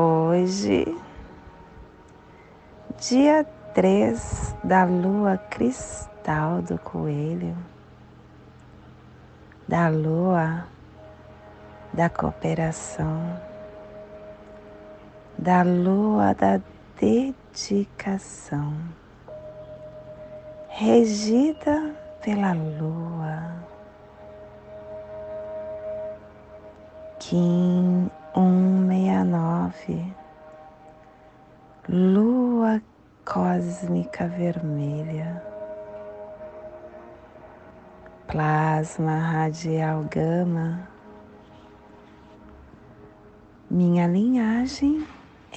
Hoje, dia 3 da lua cristal do coelho, da lua da cooperação, da lua da dedicação, regida pela lua. Kim 169 Lua cósmica vermelha Plasma radial gama Minha linhagem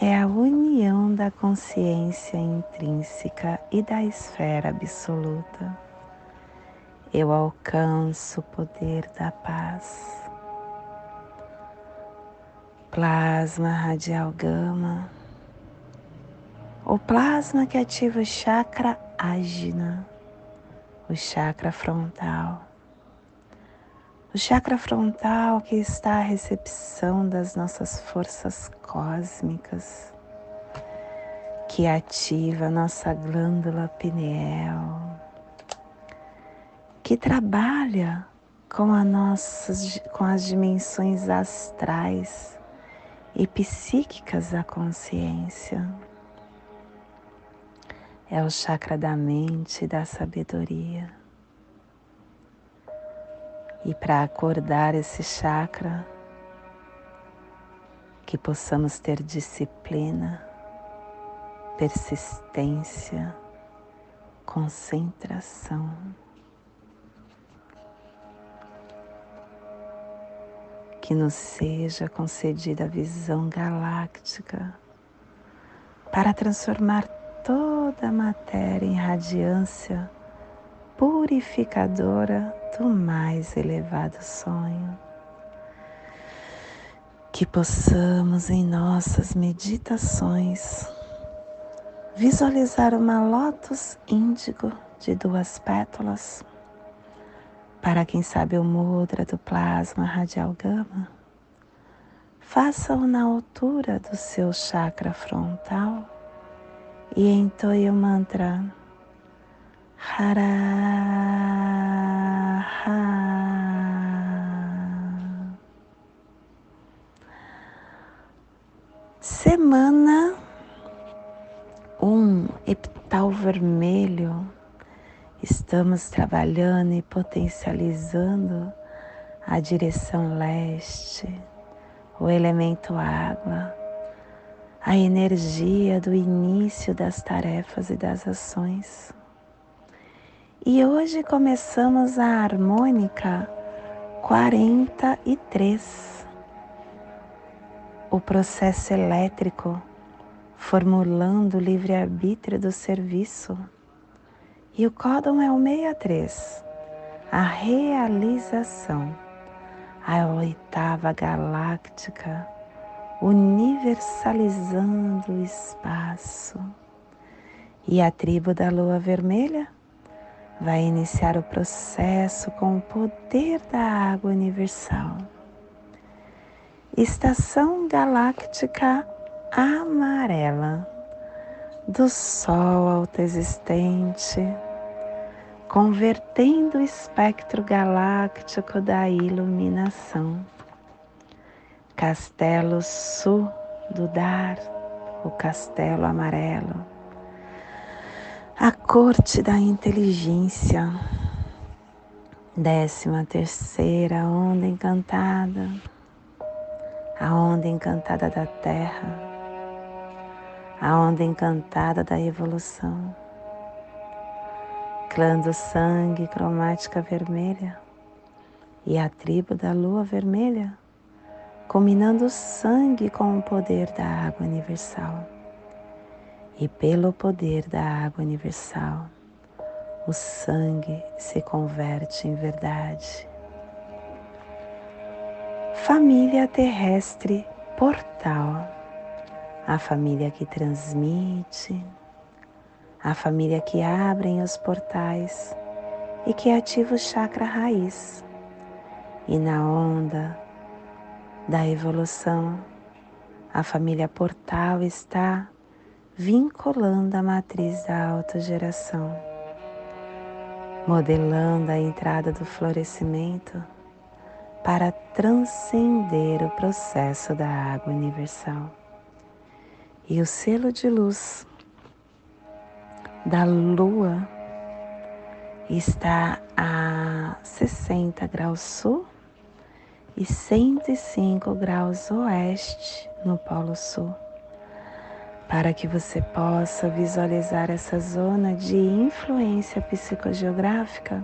é a união da consciência intrínseca e da esfera absoluta. Eu alcanço o poder da paz plasma radial gama, o plasma que ativa o chakra ágina, o chakra frontal. O chakra frontal que está à recepção das nossas forças cósmicas, que ativa a nossa glândula pineal, que trabalha com, a nossas, com as dimensões astrais e psíquicas da consciência. É o chakra da mente e da sabedoria. E para acordar esse chakra, que possamos ter disciplina, persistência, concentração. Que nos seja concedida a visão galáctica para transformar toda a matéria em radiância purificadora do mais elevado sonho. Que possamos em nossas meditações visualizar uma lótus índigo de duas pétalas para quem sabe o mudra do plasma radial gama, faça-o na altura do seu chakra frontal e entoie o mantra Hara. Semana um epital vermelho Estamos trabalhando e potencializando a direção leste, o elemento água, a energia do início das tarefas e das ações. E hoje começamos a harmônica 43, o processo elétrico formulando o livre-arbítrio do serviço e o códon é o 63, a realização, a oitava galáctica, universalizando o espaço. E a tribo da lua vermelha vai iniciar o processo com o poder da água universal. Estação galáctica amarela do Sol autoexistente, convertendo o espectro galáctico da iluminação. Castelo Sul do Dar, o Castelo Amarelo, a corte da inteligência, décima terceira onda encantada, a onda encantada da Terra a onda encantada da evolução. Clã do sangue cromática vermelha e a tribo da lua vermelha, combinando o sangue com o poder da água universal. E pelo poder da água universal, o sangue se converte em verdade. Família terrestre portal, a família que transmite, a família que abre os portais e que ativa o chakra raiz. E na onda da evolução, a família portal está vinculando a matriz da autogeração, modelando a entrada do florescimento para transcender o processo da água universal. E o selo de luz da lua está a 60 graus sul e 105 graus oeste no Polo Sul, para que você possa visualizar essa zona de influência psicogeográfica.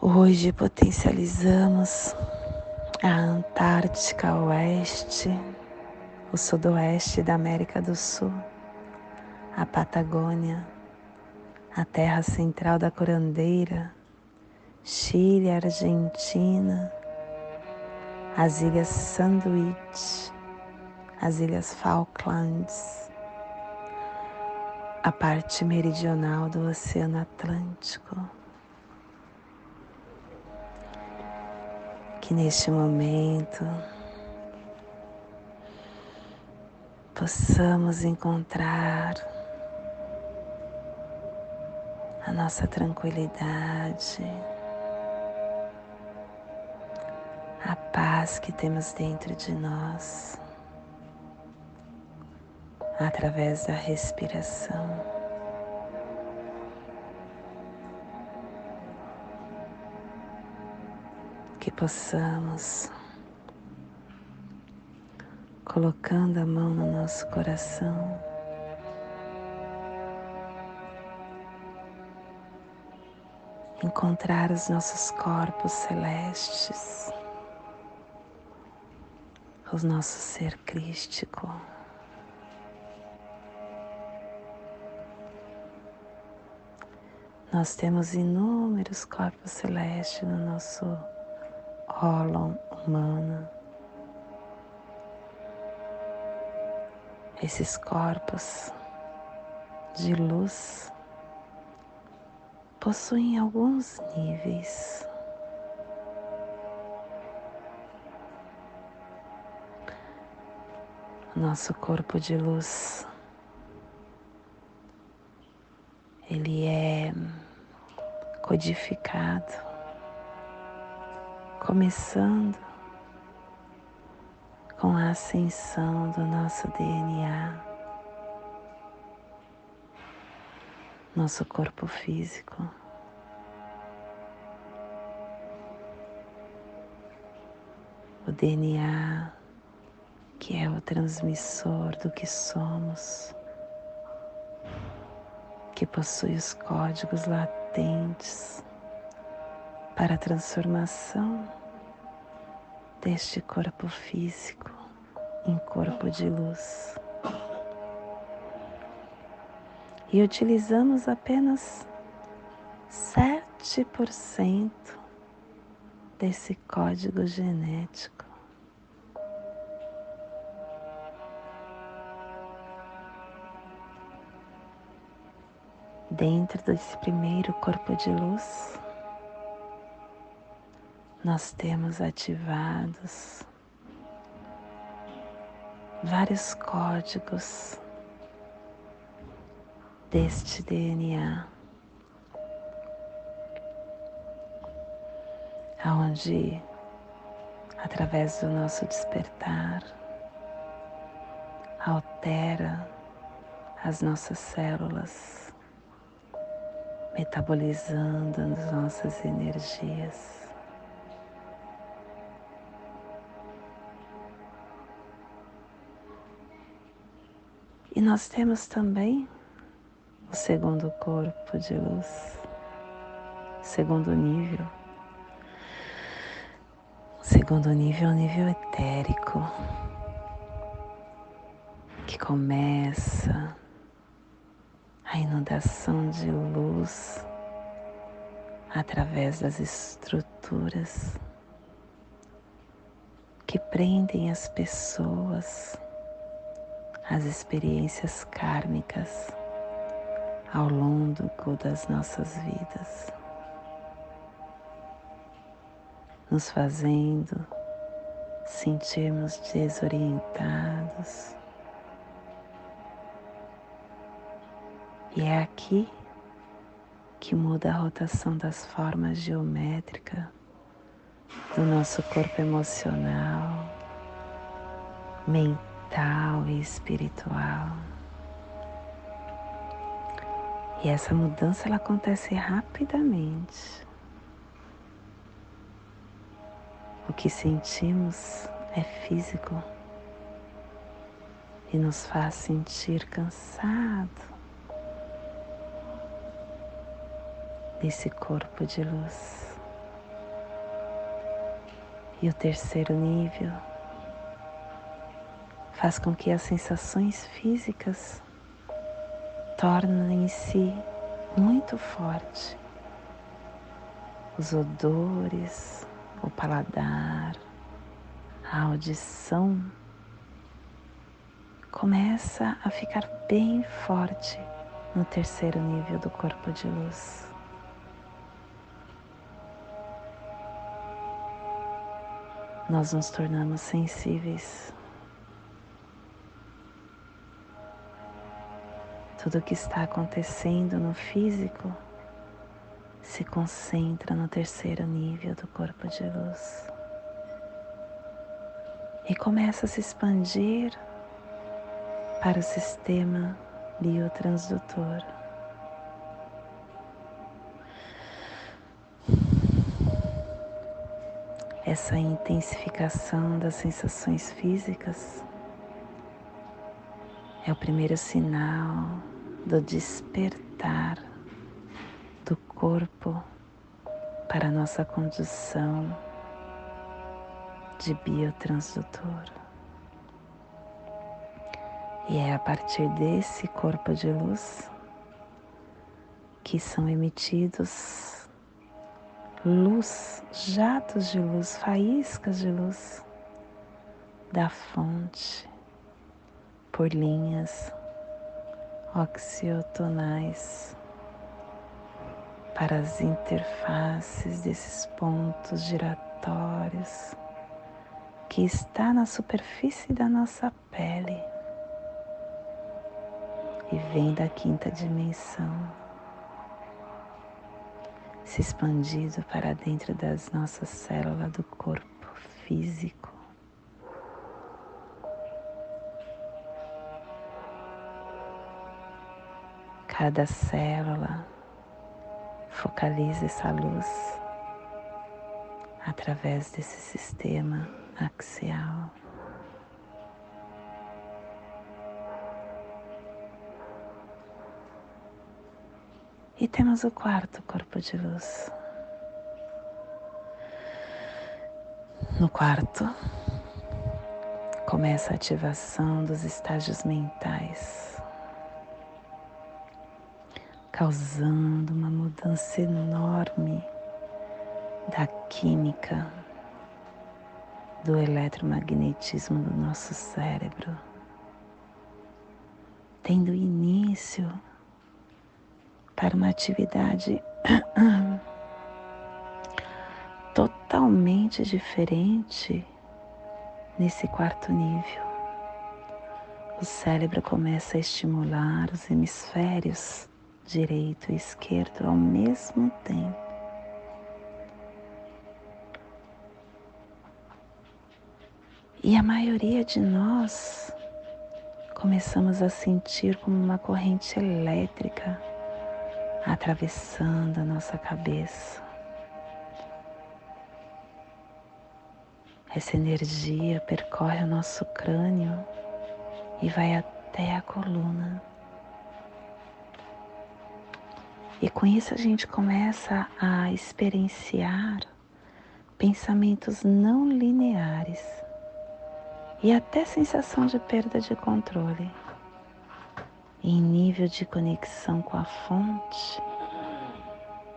Hoje potencializamos a Antártica Oeste, o Sudoeste da América do Sul, a Patagônia, a terra central da curandeira, Chile, Argentina, as Ilhas Sandwich, as Ilhas Falklands, a parte meridional do Oceano Atlântico. Que neste momento possamos encontrar a nossa tranquilidade, a paz que temos dentro de nós, através da respiração. Que possamos, colocando a mão no nosso coração, encontrar os nossos corpos celestes, o nosso ser crístico. Nós temos inúmeros corpos celestes no nosso ólon humano. Esses corpos de luz possuem alguns níveis. Nosso corpo de luz, ele é codificado, começando com a ascensão do nosso DNA. nosso corpo físico. O DNA, que é o transmissor do que somos, que possui os códigos latentes para a transformação deste corpo físico em corpo de luz e utilizamos apenas 7% desse código genético. Dentro desse primeiro corpo de luz, nós temos ativados vários códigos deste DNA, aonde através do nosso despertar altera as nossas células, metabolizando as nossas energias. E nós temos também o segundo corpo de luz, segundo nível, segundo nível, o nível etérico, que começa a inundação de luz através das estruturas que prendem as pessoas às experiências kármicas ao longo das nossas vidas, nos fazendo sentirmos desorientados. E é aqui que muda a rotação das formas geométricas do nosso corpo emocional, mental e espiritual. E essa mudança ela acontece rapidamente. O que sentimos é físico e nos faz sentir cansado desse corpo de luz. E o terceiro nível faz com que as sensações físicas tornem-se muito forte. Os odores, o paladar, a audição começa a ficar bem forte no terceiro nível do corpo de luz. nós nos tornamos sensíveis. Tudo o que está acontecendo no físico se concentra no terceiro nível do corpo de luz e começa a se expandir para o sistema biotransdutor. essa intensificação das sensações físicas é o primeiro sinal do despertar do corpo para nossa condição de biotransdutor. E é a partir desse corpo de luz que são emitidos luz, jatos de luz, faíscas de luz da fonte por linhas oxiotonais para as interfaces desses pontos giratórios que está na superfície da nossa pele e vem da quinta dimensão se expandido para dentro das nossas células do corpo físico. Cada célula focaliza essa luz através desse sistema axial. E temos o quarto corpo de luz. No quarto, começa a ativação dos estágios mentais, causando uma mudança enorme da química, do eletromagnetismo do nosso cérebro, tendo início para uma atividade totalmente diferente nesse quarto nível. O cérebro começa a estimular os hemisférios direito e esquerdo ao mesmo tempo. E a maioria de nós começamos a sentir como uma corrente elétrica atravessando a nossa cabeça. Essa energia percorre o nosso crânio e vai até a coluna. E com isso a gente começa a experienciar pensamentos não lineares e até sensação de perda de controle. Em nível de conexão com a fonte,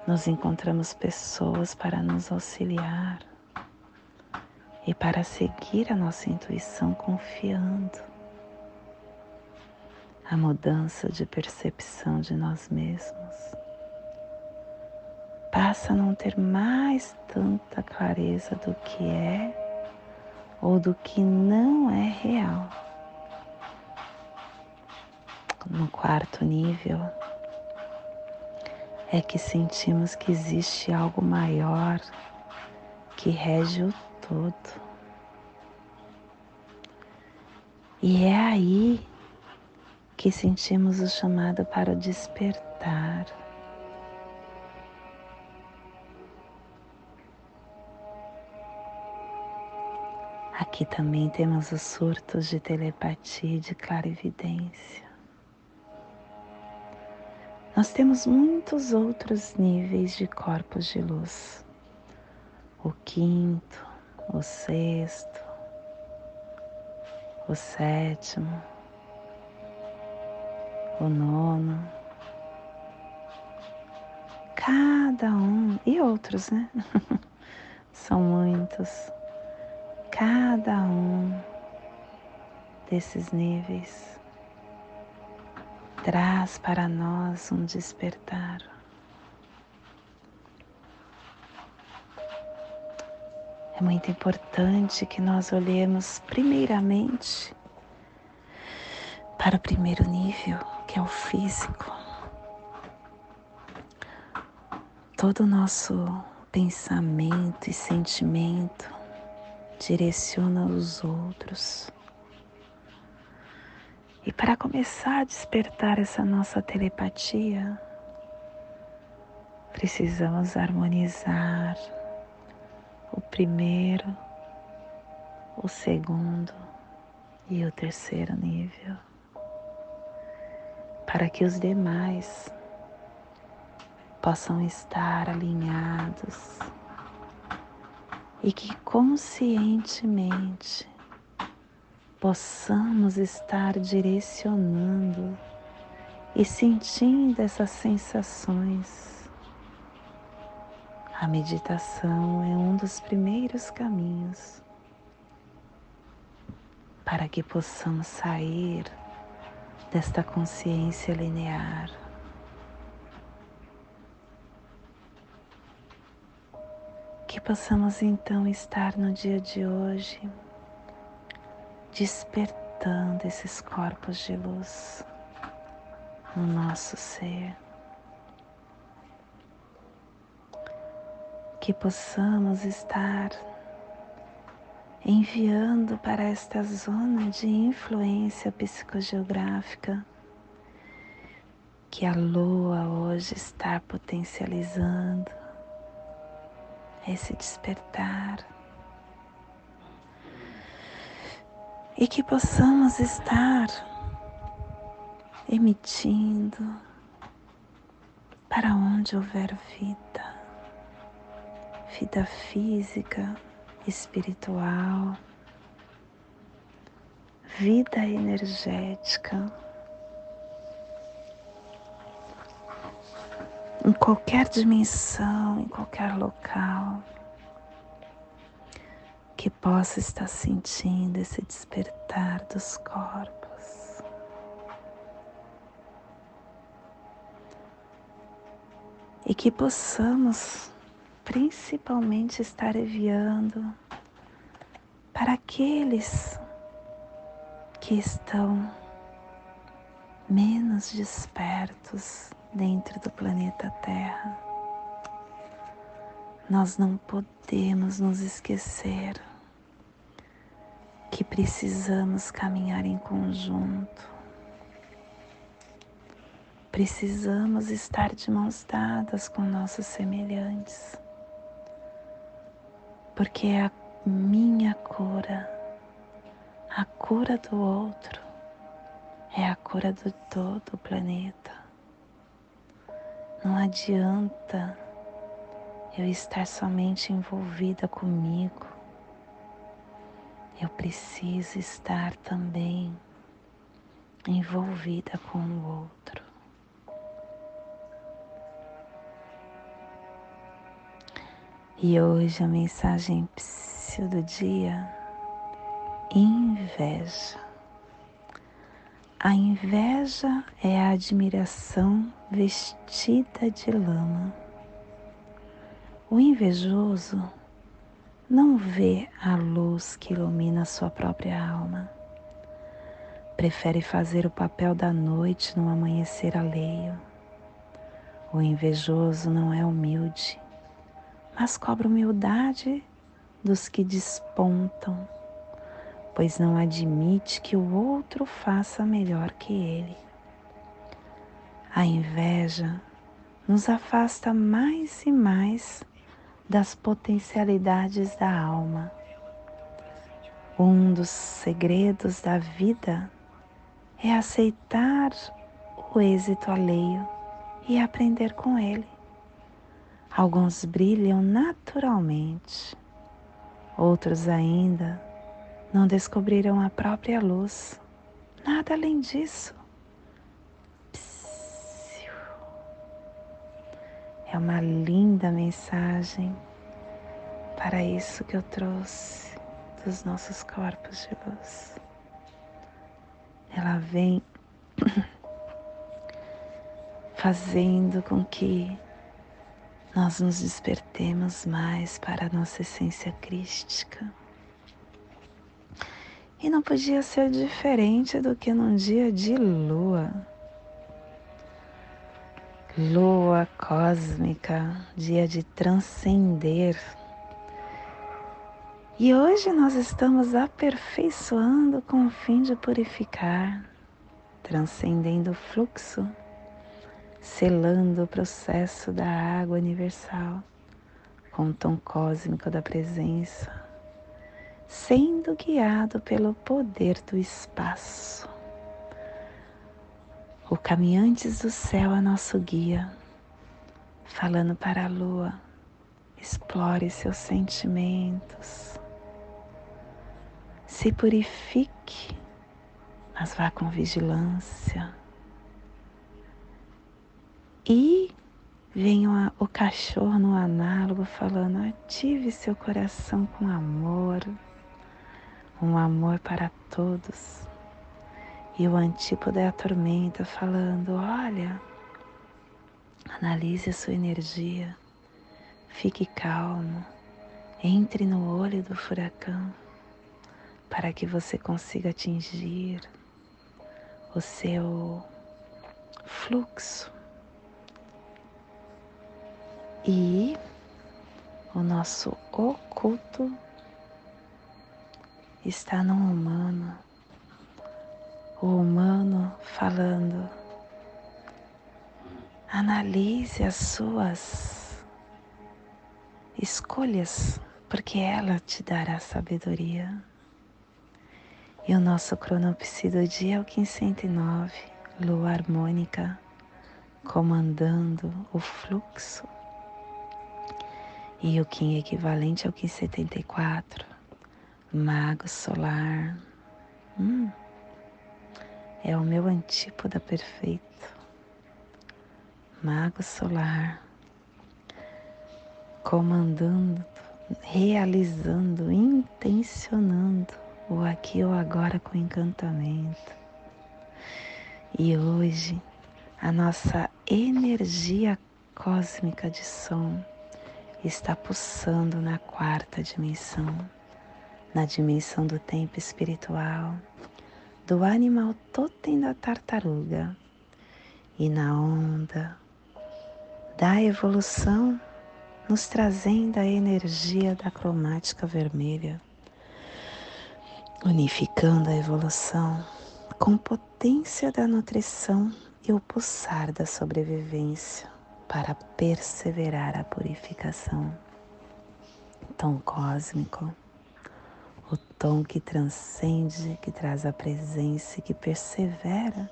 nos encontramos pessoas para nos auxiliar e para seguir a nossa intuição confiando. A mudança de percepção de nós mesmos passa a não ter mais tanta clareza do que é ou do que não é real. No quarto nível, é que sentimos que existe algo maior que rege o todo. E é aí que sentimos o chamado para despertar. Aqui também temos os surtos de telepatia e de clarividência. Nós temos muitos outros níveis de corpos de luz. O quinto, o sexto, o sétimo, o nono. Cada um, e outros, né? São muitos cada um desses níveis traz para nós um despertar. É muito importante que nós olhemos primeiramente para o primeiro nível, que é o físico. Todo o nosso pensamento e sentimento direciona os outros. E para começar a despertar essa nossa telepatia, precisamos harmonizar o primeiro, o segundo e o terceiro nível, para que os demais possam estar alinhados e que conscientemente possamos estar direcionando e sentindo essas sensações. A meditação é um dos primeiros caminhos para que possamos sair desta consciência linear Que possamos então estar no dia de hoje despertando esses corpos de luz no nosso ser. Que possamos estar enviando para esta zona de influência psicogeográfica que a lua hoje está potencializando esse despertar e que possamos estar emitindo para onde houver vida, vida física, espiritual, vida energética. Em qualquer dimensão, em qualquer local, que possa estar sentindo esse despertar dos corpos. E que possamos principalmente estar enviando para aqueles que estão menos despertos dentro do planeta Terra. Nós não podemos nos esquecer que precisamos caminhar em conjunto. Precisamos estar de mãos dadas com nossos semelhantes, porque é a minha cura, a cura do outro, é a cura de todo o planeta. Não adianta eu estar somente envolvida comigo. Eu preciso estar também envolvida com o outro. E hoje a mensagem do dia: inveja. A inveja é a admiração vestida de lama. O invejoso não vê a luz que ilumina sua própria alma. Prefere fazer o papel da noite no amanhecer alheio. O invejoso não é humilde, mas cobra humildade dos que despontam, pois não admite que o outro faça melhor que ele. A inveja nos afasta mais e mais das potencialidades da alma. Um dos segredos da vida é aceitar o êxito alheio e aprender com ele. Alguns brilham naturalmente, outros ainda não descobriram a própria luz. Nada além disso. É uma linda mensagem para isso que eu trouxe dos nossos corpos de luz. Ela vem fazendo com que nós nos despertemos mais para a nossa essência crística. E não podia ser diferente do que num dia de lua. Lua cósmica, dia de transcender. E hoje nós estamos aperfeiçoando com o fim de purificar, transcendendo o fluxo selando o processo da água universal com o tom cósmico da presença, sendo guiado pelo poder do espaço. O Caminhantes do Céu é nosso guia, falando para a lua, explore seus sentimentos, se purifique, mas vá com vigilância. E vem o cachorro no análogo falando: ative seu coração com amor, um amor para todos. E o antípoda é a tormenta falando: olha, analise a sua energia, fique calmo, entre no olho do furacão para que você consiga atingir o seu fluxo e o nosso oculto está no humano, o humano falando. Analise as suas escolhas, porque ela te dará sabedoria. E o nosso cronopsi do dia é o 509, lua harmônica, comandando o fluxo e o Kim equivalente ao Kim 74, Mago Solar. Hum, é o meu antípoda perfeito. Mago Solar, comandando, realizando, intencionando o aqui ou agora com encantamento. E hoje, a nossa energia cósmica de som está pulsando na quarta dimensão, na dimensão do tempo espiritual, do animal totem da tartaruga e na onda da evolução, nos trazendo a energia da cromática vermelha, unificando a evolução com potência da nutrição e o pulsar da sobrevivência para perseverar a purificação. Tom cósmico, tom que transcende, que traz a presença e que persevera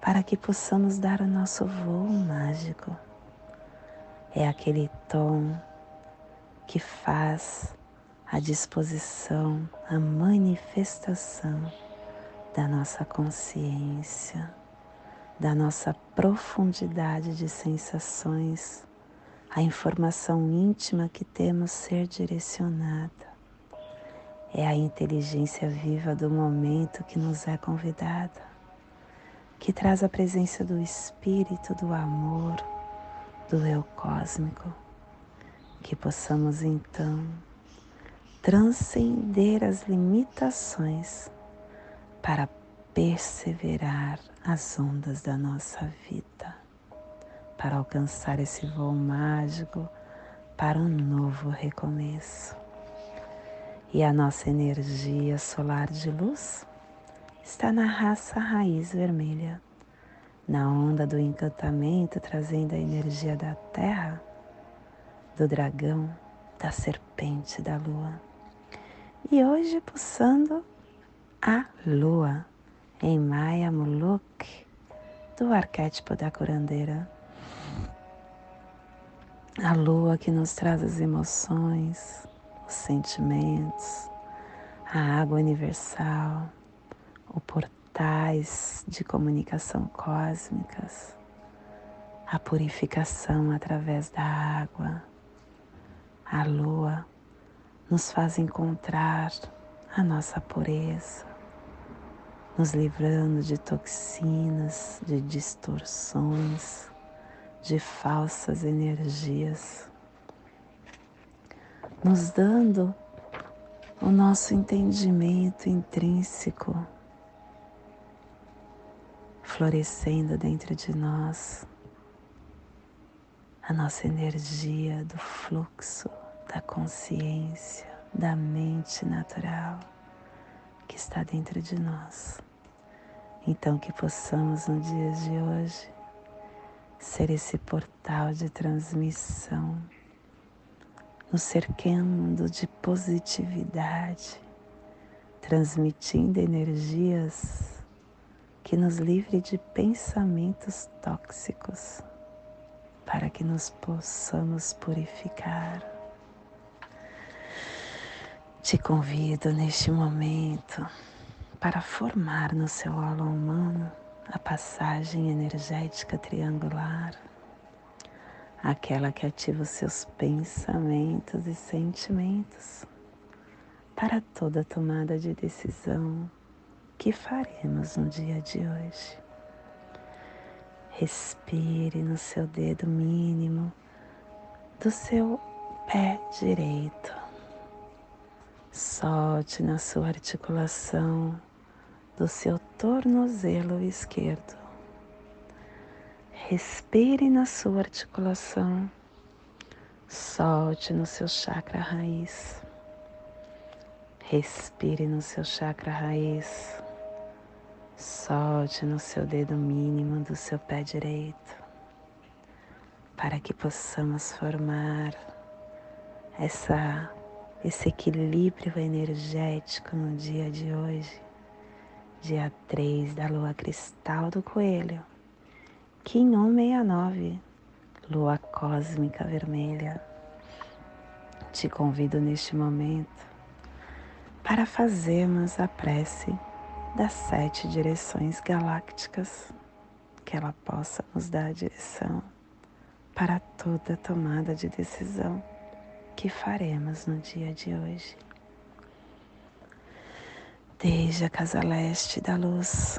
para que possamos dar o nosso voo mágico. É aquele tom que faz a disposição, a manifestação da nossa consciência, da nossa profundidade de sensações, a informação íntima que temos ser direcionada. É a inteligência viva do momento que nos é convidada, que traz a presença do Espírito, do amor, do eu cósmico, que possamos então transcender as limitações para perseverar as ondas da nossa vida, para alcançar esse voo mágico para um novo recomeço. E a nossa energia solar de luz está na raça raiz vermelha, na onda do encantamento, trazendo a energia da terra, do dragão, da serpente, da lua. E hoje pulsando a lua em Maya Muluk do arquétipo da curandeira. A lua que nos traz as emoções, os sentimentos, a água universal, os portais de comunicação cósmicas, a purificação através da água. A lua nos faz encontrar a nossa pureza, nos livrando de toxinas, de distorções, de falsas energias, nos dando o nosso entendimento intrínseco, florescendo dentro de nós a nossa energia do fluxo da consciência, da mente natural que está dentro de nós. Então, que possamos no dia de hoje ser esse portal de transmissão, nos cercando de positividade, transmitindo energias que nos livre de pensamentos tóxicos, para que nos possamos purificar. Te convido neste momento para formar no seu holo humano a passagem energética triangular, aquela que ativa os seus pensamentos e sentimentos para toda tomada de decisão que faremos no dia de hoje. Respire no seu dedo mínimo do seu pé direito. Solte na sua articulação do seu tornozelo esquerdo. Respire na sua articulação, solte no seu chakra raiz. Respire no seu chakra raiz, solte no seu dedo mínimo do seu pé direito, para que possamos formar essa, esse equilíbrio energético no dia de hoje dia 3 da lua cristal do coelho, Kim 169, lua cósmica vermelha. Te convido neste momento para fazermos a prece das sete direções galácticas, que ela possa nos dar a direção para toda tomada de decisão que faremos no dia de hoje. Desde a casa leste da luz,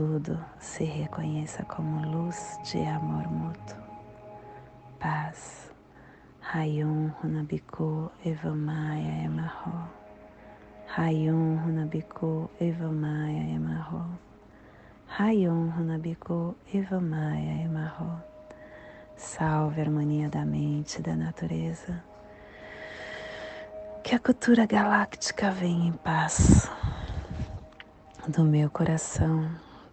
Tudo se reconheça como luz de amor mútuo. Paz. Rayon Runabiku Evamaya Emarro. Rayon Runabiku Evamaya Emarro. Rayon Runabiku Evamaya Emarro. Salve a harmonia da mente e da natureza que a cultura galáctica venha em paz do meu coração